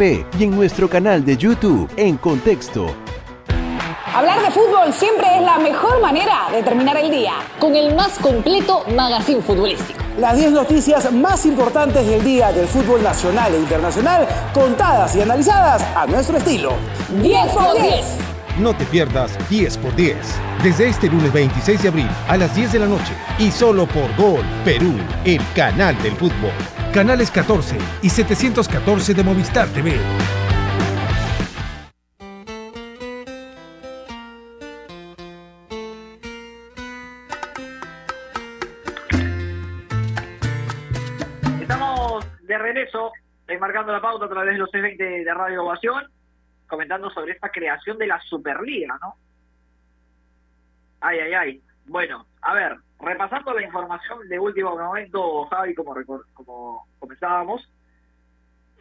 y en nuestro canal de YouTube en Contexto. Hablar de fútbol siempre es la mejor manera de terminar el día. Con el más completo magazine futbolístico. Las 10 noticias más importantes del día del fútbol nacional e internacional, contadas y analizadas a nuestro estilo. 10 por 10. No te pierdas 10 por 10. Desde este lunes 26 de abril a las 10 de la noche y solo por Gol Perú, el canal del fútbol. Canales 14 y 714 de Movistar TV. Estamos de regreso, marcando la pauta a través de los C20 de Radio Ovación, comentando sobre esta creación de la Superliga, ¿no? Ay, ay, ay. Bueno, a ver, repasando la información de último momento, Javi, como, como comenzábamos,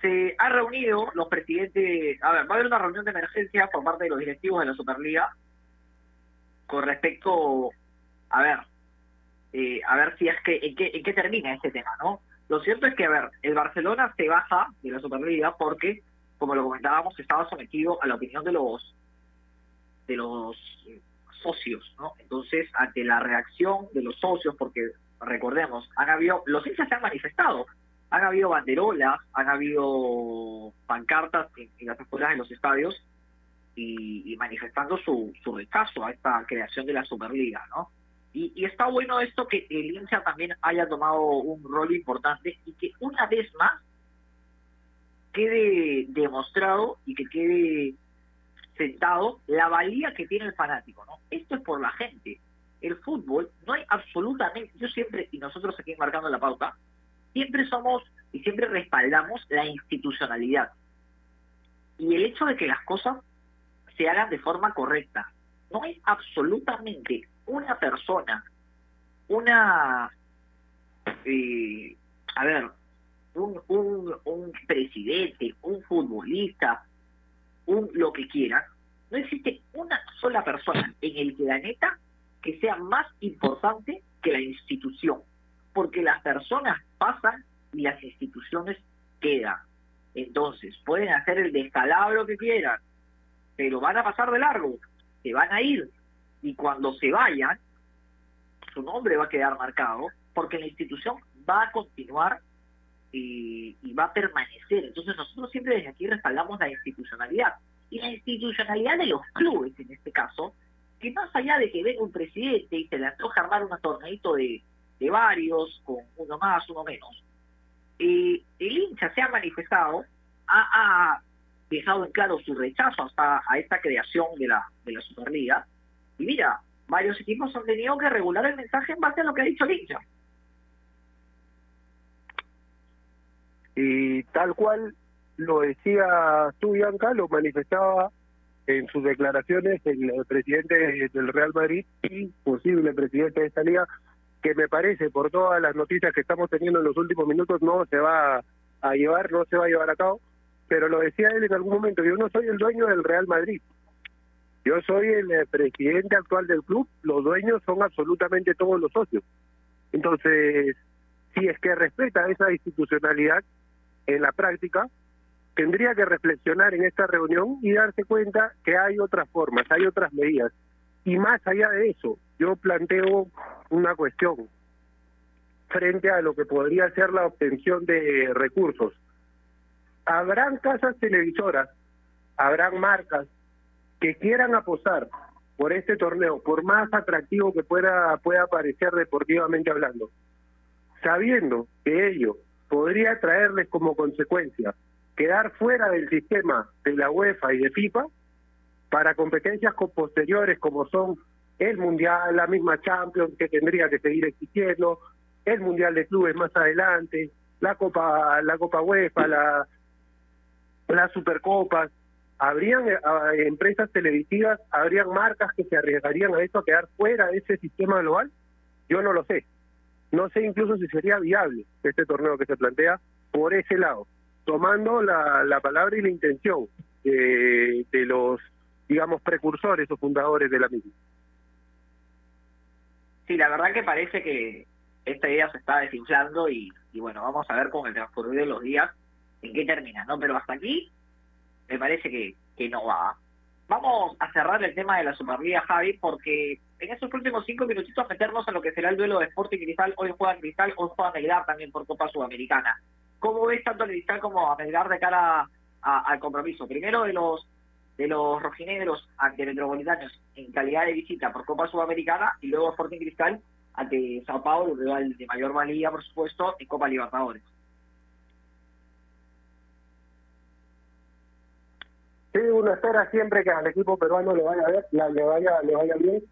se ha reunido los presidentes, a ver, va a haber una reunión de emergencia por parte de los directivos de la Superliga con respecto, a ver, eh, a ver si es que en qué, en qué termina este tema, ¿no? Lo cierto es que, a ver, el Barcelona se baja de la Superliga porque, como lo comentábamos, estaba sometido a la opinión de los de los socios, ¿no? Entonces, ante la reacción de los socios, porque recordemos, han habido, los hinchas se han manifestado, han habido banderolas, han habido pancartas en, las afueras de los estadios y, y manifestando su, su rechazo a esta creación de la Superliga, ¿no? Y, y está bueno esto que el hincha también haya tomado un rol importante y que una vez más quede demostrado y que quede sentado la valía que tiene el fanático, ¿no? Esto es por la gente. El fútbol no hay absolutamente, yo siempre, y nosotros aquí marcando la pauta, siempre somos y siempre respaldamos la institucionalidad. Y el hecho de que las cosas se hagan de forma correcta. No hay absolutamente una persona, una, eh, a ver, un, un, un presidente, un futbolista, un lo que quieran, no existe una sola persona en el planeta que sea más importante que la institución, porque las personas pasan y las instituciones quedan. Entonces, pueden hacer el descalabro que quieran, pero van a pasar de largo, se van a ir, y cuando se vayan, su nombre va a quedar marcado, porque la institución va a continuar y, y va a permanecer. Entonces nosotros siempre desde aquí respaldamos la institucionalidad. Y la institucionalidad de los clubes, en este caso, que más allá de que venga un presidente y se le antoja armar un torneito de, de varios, con uno más, uno menos, eh, el hincha se ha manifestado, ha, ha dejado en claro su rechazo hasta a esta creación de la, de la Superliga, y mira, varios equipos han tenido que regular el mensaje en base a lo que ha dicho el hincha. Y tal cual lo decía tú, Bianca, lo manifestaba en sus declaraciones el, presidente del Real Madrid y posible presidente de esta liga, que me parece, por todas las noticias que estamos teniendo en los últimos minutos, no se va a llevar, no se va a llevar a cabo, pero lo decía él en algún momento, yo no soy el dueño del Real Madrid, yo soy el eh, presidente actual del club, los dueños son absolutamente todos los socios. Entonces, si es que respeta esa institucionalidad en la práctica, tendría que reflexionar en esta reunión y darse cuenta que hay otras formas, hay otras medidas. Y más allá de eso, yo planteo una cuestión frente a lo que podría ser la obtención de recursos. Habrán casas televisoras, habrán marcas que quieran apostar por este torneo, por más atractivo que pueda, pueda parecer deportivamente hablando, sabiendo que ello podría traerles como consecuencia quedar fuera del sistema de la UEFA y de FIFA para competencias co- posteriores como son el Mundial, la misma Champions que tendría que seguir existiendo, el Mundial de Clubes más adelante, la Copa, la Copa UEFA, la, las Supercopas, habrían eh, empresas televisivas, habrían marcas que se arriesgarían a eso, a quedar fuera de ese sistema global, yo no lo sé. No sé incluso si sería viable este torneo que se plantea por ese lado, tomando la, la palabra y la intención de, de los, digamos, precursores o fundadores de la misma. Sí, la verdad que parece que esta idea se está desinflando y, y bueno, vamos a ver con el transcurrir de los días en qué termina, ¿no? Pero hasta aquí me parece que, que no va. Vamos a cerrar el tema de la Superliga, Javi, porque en esos últimos cinco minutitos meternos a lo que será el duelo de Sporting Cristal. Hoy juega Cristal, hoy juega Melgar también por Copa Sudamericana. ¿Cómo ves tanto a Cristal como a Melgar de cara al compromiso? Primero de los de los rojinegros ante Metropolitanos en calidad de visita por Copa Sudamericana y luego Sporting Cristal ante Sao Paulo, rival de mayor valía, por supuesto, en Copa Libertadores. Sí, uno espera siempre que al equipo peruano le vaya, le vaya, le vaya bien.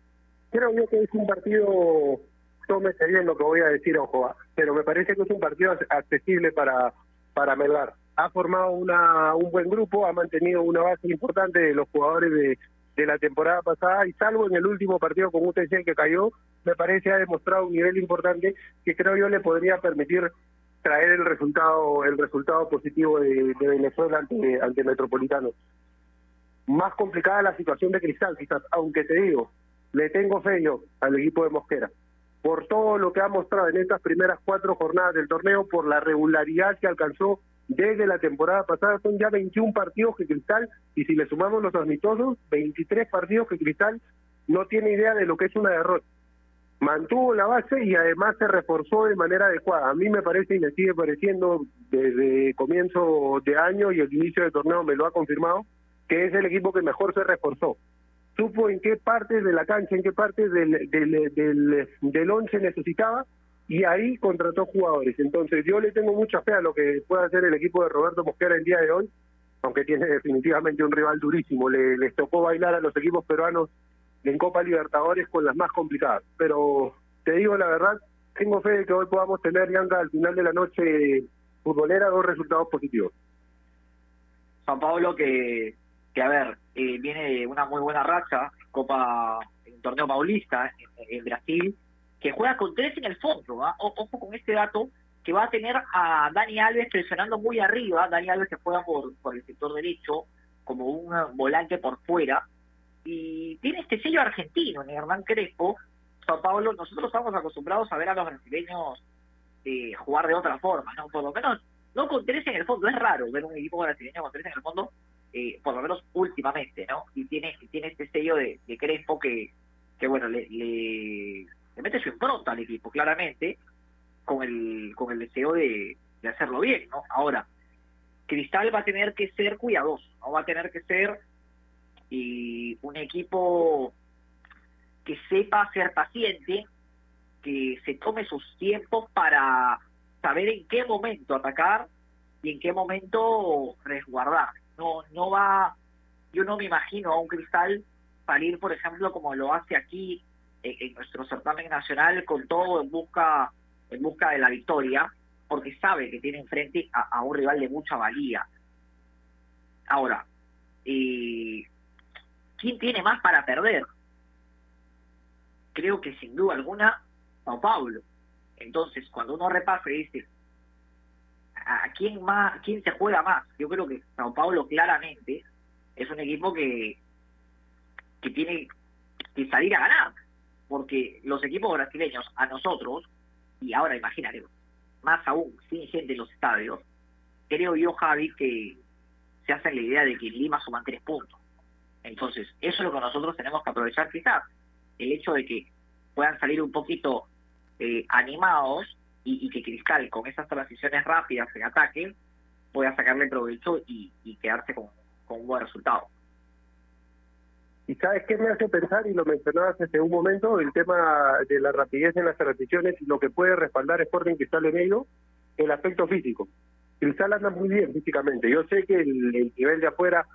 Creo yo que es un partido, tómese bien lo que voy a decir, ojo, ¿ah? pero me parece que es un partido accesible para, para Melgar ha formado una, un buen grupo, ha mantenido una base importante de los jugadores de, de la temporada pasada y salvo en el último partido con UTC que cayó, me parece ha demostrado un nivel importante que creo yo le podría permitir traer el resultado el resultado positivo de, Venezuela ante, ante Metropolitano. Más complicada la situación de Cristal, quizás, aunque te digo, le tengo fe al equipo de Mosquera por todo lo que ha mostrado en estas primeras cuatro jornadas del torneo, por la regularidad que alcanzó desde la temporada pasada son ya 21 partidos que Cristal, y si le sumamos los amistosos, 23 partidos que Cristal no tiene idea de lo que es una derrota. Mantuvo la base y además se reforzó de manera adecuada. A mí me parece y me sigue pareciendo desde comienzo de año y el inicio del torneo me lo ha confirmado, que es el equipo que mejor se reforzó. Supo en qué parte de la cancha, en qué parte del, del, del, del once necesitaba y ahí contrató jugadores. Entonces yo le tengo mucha fe a lo que pueda hacer el equipo de Roberto Mosquera el día de hoy, aunque tiene definitivamente un rival durísimo. Le, les tocó bailar a los equipos peruanos en Copa Libertadores con las más complicadas. Pero te digo la verdad, tengo fe de que hoy podamos tener, Bianca, al final de la noche futbolera, dos resultados positivos. San Pablo que, que a ver, eh, viene una muy buena racha, Copa, en torneo paulista en Brasil, que juega con tres en el fondo. ¿ah? ojo con este dato, que va a tener a Dani Alves presionando muy arriba. Dani Alves que juega por, por el sector derecho, como un volante por fuera. Y tiene este sello argentino en Hernán Crespo. Sao Paulo, nosotros estamos acostumbrados a ver a los brasileños eh, jugar de otra forma, ¿no? Por lo menos, no con tres en el fondo. Es raro ver un equipo brasileño con tres en el fondo, eh, por lo menos últimamente, ¿no? Y tiene, tiene este sello de, Crespo que, que bueno, le le mete su impronta al equipo, claramente, con el, con el deseo de, hacerlo bien, ¿no? Ahora, Cristal va a tener que ser cuidadoso, ¿no? Va a tener que ser y un equipo que sepa ser paciente, que se tome sus tiempos para saber en qué momento atacar y en qué momento resguardar. No, no va, yo no me imagino a un cristal salir, por ejemplo, como lo hace aquí en, nuestro certamen nacional con todo en busca en busca de la victoria, porque sabe que tiene enfrente a, un rival de mucha valía. Ahora, ¿quién tiene más para perder? Creo que sin duda alguna, Sao Paulo. Entonces, cuando uno repasa y dice, ¿a quién más, quién se juega más? Yo creo que Sao Paulo claramente es un equipo que, que tiene que salir a ganar porque los equipos brasileños a nosotros, y ahora imagínate, más aún sin gente en los estadios, creo yo, Javi, que se hace la idea de que Lima suman tres puntos. Entonces, eso es lo que nosotros tenemos que aprovechar quizás, el hecho de que puedan salir un poquito eh, animados y, que Cristal con esas transiciones rápidas en ataque pueda sacarle provecho y, quedarse con un buen resultado. Y sabes qué me hace pensar, y lo mencionabas hace un momento, el tema de la rapidez en las transiciones lo que puede respaldar Sporting Cristal en ello, el aspecto físico. Cristal anda muy bien físicamente. Yo sé que el, nivel de afuera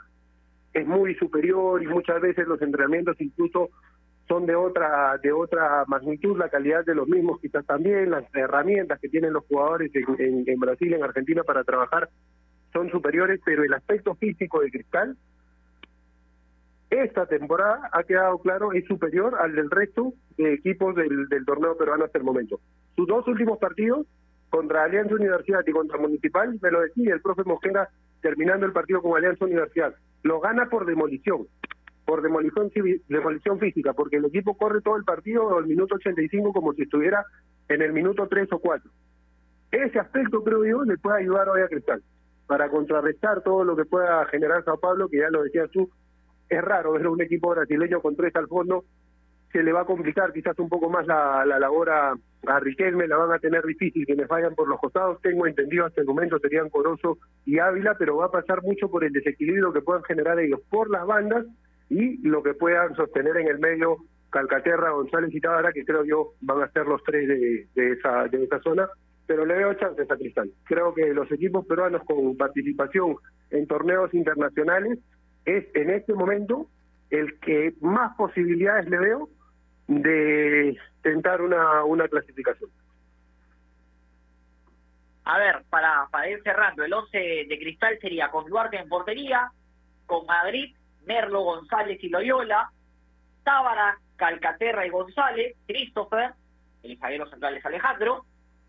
es muy superior y muchas veces los entrenamientos incluso son de otra de otra magnitud, la calidad de los mismos quizás también, las herramientas que tienen los jugadores en, en, en Brasil, en Argentina para trabajar son superiores, pero el aspecto físico de Cristal esta temporada ha quedado claro es superior al del resto de equipos del, torneo peruano hasta el momento. Sus dos últimos partidos contra Alianza Universidad y contra Municipal, me lo decía el profe Mosquera terminando el partido con Alianza Universidad, lo gana por demolición, por demolición, demolición física, porque el equipo corre todo el partido al minuto 85 como si estuviera en el minuto 3 o 4. Ese aspecto, creo yo, le puede ayudar hoy a Cristal, para contrarrestar todo lo que pueda generar Sao Pablo, que ya lo decías tú, es raro ver un equipo brasileño con tres al fondo, se le va a complicar quizás un poco más la, la labor a, a Riquelme, la van a tener difícil quienes vayan por los costados, tengo entendido hasta el momento serían Corozo y Ávila, pero va a pasar mucho por el desequilibrio que puedan generar ellos por las bandas y lo que puedan sostener en el medio Calcaterra, González y Tábara, que creo yo van a ser los tres de, de esa, de esa zona, pero le veo chances a Cristal. Creo que los equipos peruanos con participación en torneos internacionales es en este momento el que más posibilidades le veo de tentar una, una clasificación. A ver, para, para ir cerrando, el 11 de Cristal sería con Duarte en portería, con Madrid, Merlo, González y Loyola, Tábara, Calcaterra y González, Christopher, el zaguero central es Alejandro,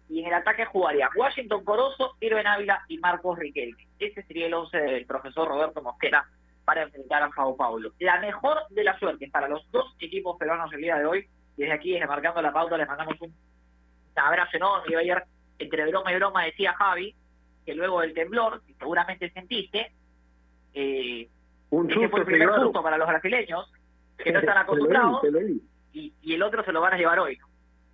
y en el ataque jugaría Washington Corozo, Irvin Ávila y Marcos Riquelme. Ese sería el 11 del profesor Roberto Mosquera para enfrentar a Sao Paulo. La mejor de la suerte para los dos equipos peruanos el día de hoy. Desde aquí, desde Marcando la Pauta, les mandamos un abrazo enorme. ayer, entre broma y broma, decía Javi que luego del temblor, que seguramente sentiste, eh, un ese fue el primer llevaron. susto para los brasileños, que no están acostumbrados, y, y el otro se lo van a llevar hoy. ¿no?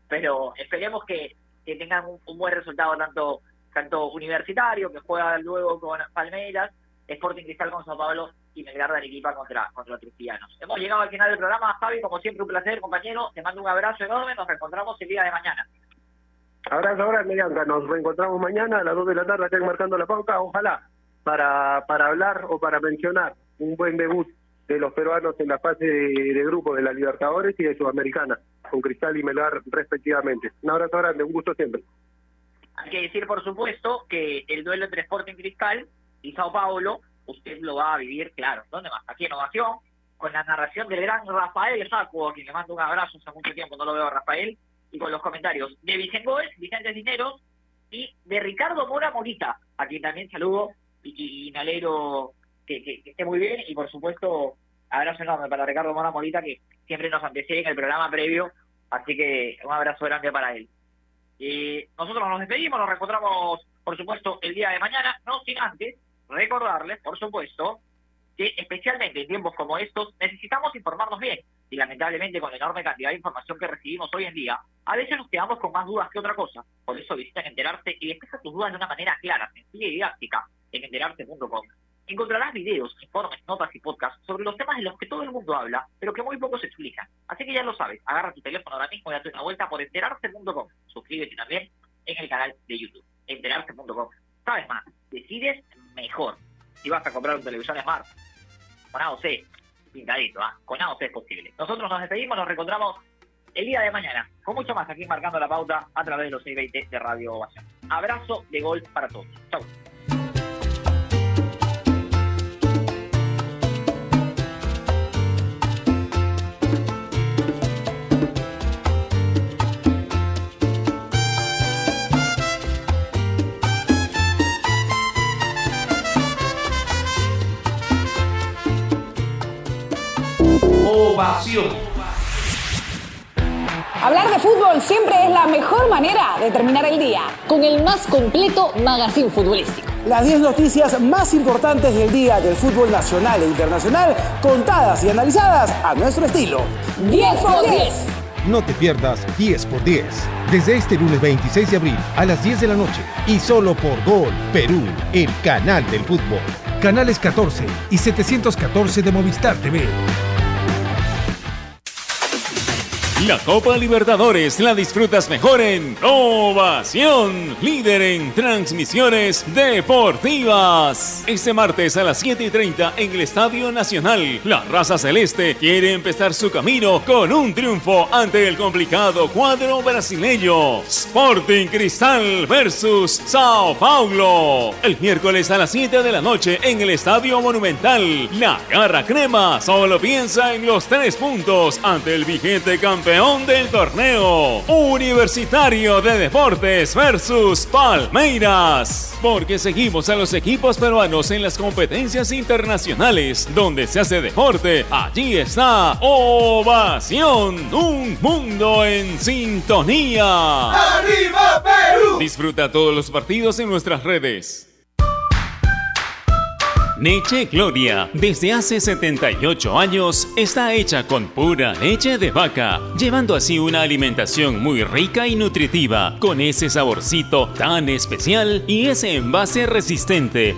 Pero esperemos que, que tengan un, un buen resultado tanto tanto universitario, que juega luego con Palmeiras, Sporting Cristal con Sao Paulo y Melgar de Arequipa contra, contra los cristianos. Hemos llegado al final del programa, Javi, como siempre un placer, compañero, te mando un abrazo enorme, nos reencontramos el día de mañana. Abrazo, abrazo, Bianca. Nos reencontramos mañana a las 2 de la tarde acá en Marcando la Pauta. Ojalá para, para hablar o para mencionar un buen debut de los peruanos en la fase de, de grupo de la Libertadores y de Sudamericana, con Cristal y Melgar respectivamente. Un abrazo grande, un gusto siempre. Hay que decir, por supuesto, que el duelo entre Sporting Cristal y Sao Paulo, usted lo va a vivir, claro, ¿dónde más? Aquí en Ovación, con la narración del gran Rafael Saco, a quien le mando un abrazo, hace mucho tiempo no lo veo a Rafael, y con los comentarios de Vicente Gómez, Vicente Dineros, y de Ricardo Mora Morita, a quien también saludo y, y- y me alegro que, que- esté muy bien, y por supuesto, abrazo enorme para Ricardo Mora Morita, que siempre nos antecede en el programa previo, así que un abrazo grande para él. Eh, nosotros nos despedimos, nos reencontramos, por supuesto, el día de mañana, no sin antes recordarles, por supuesto, que especialmente en tiempos como estos necesitamos informarnos bien. Y lamentablemente con la enorme cantidad de información que recibimos hoy en día, a veces nos quedamos con más dudas que otra cosa. Por eso visita Enterarse y despeja tus dudas de una manera clara, sencilla y didáctica en enterarse.com. Encontrarás videos, informes, notas y podcasts sobre los temas de los que todo el mundo habla, pero que muy pocos explican. Así que ya lo sabes, agarra tu teléfono ahora mismo y date una vuelta por enterarse.com. Suscríbete también en el canal de YouTube, enterarse.com. Sabes más, decides mejor. Si vas a comprar un televisor Smart, con AOC, pintadito, ¿ah? Con AOC es posible. Nosotros nos despedimos, nos reencontramos el día de mañana, con mucho más aquí marcando la pauta a través de los 620 de Radio Ovación. Abrazo de gol para todos. Chau. Ovación. Hablar de fútbol siempre es la mejor manera de terminar el día. Con el más completo magazine futbolístico. Las 10 noticias más importantes del día del fútbol nacional e internacional, contadas y analizadas a nuestro estilo. 10 por 10. No te pierdas 10 por 10. Desde este lunes 26 de abril a las 10 de la noche y solo por Gol Perú, el canal del fútbol. Canales 14 y 714 de Movistar TV. La Copa Libertadores la disfrutas mejor en Ovación, líder en transmisiones deportivas. Este martes a las 7 y 30 en el Estadio Nacional, la raza celeste quiere empezar su camino con un triunfo ante el complicado cuadro brasileño. Sporting Cristal versus Sao Paulo. El miércoles a las 7 de la noche en el Estadio Monumental, la Garra Crema solo piensa en los tres puntos ante el vigente campeón del torneo. Universitario de Deportes versus Palmeiras. Porque seguimos a los equipos peruanos en las competencias internacionales donde se hace deporte. Allí está Ovación, un mundo en sintonía. ¡Arriba Perú! Disfruta todos los partidos en nuestras redes. Leche Gloria, desde hace 78 años, está hecha con pura leche de vaca, llevando así una alimentación muy rica y nutritiva, con ese saborcito tan especial y ese envase resistente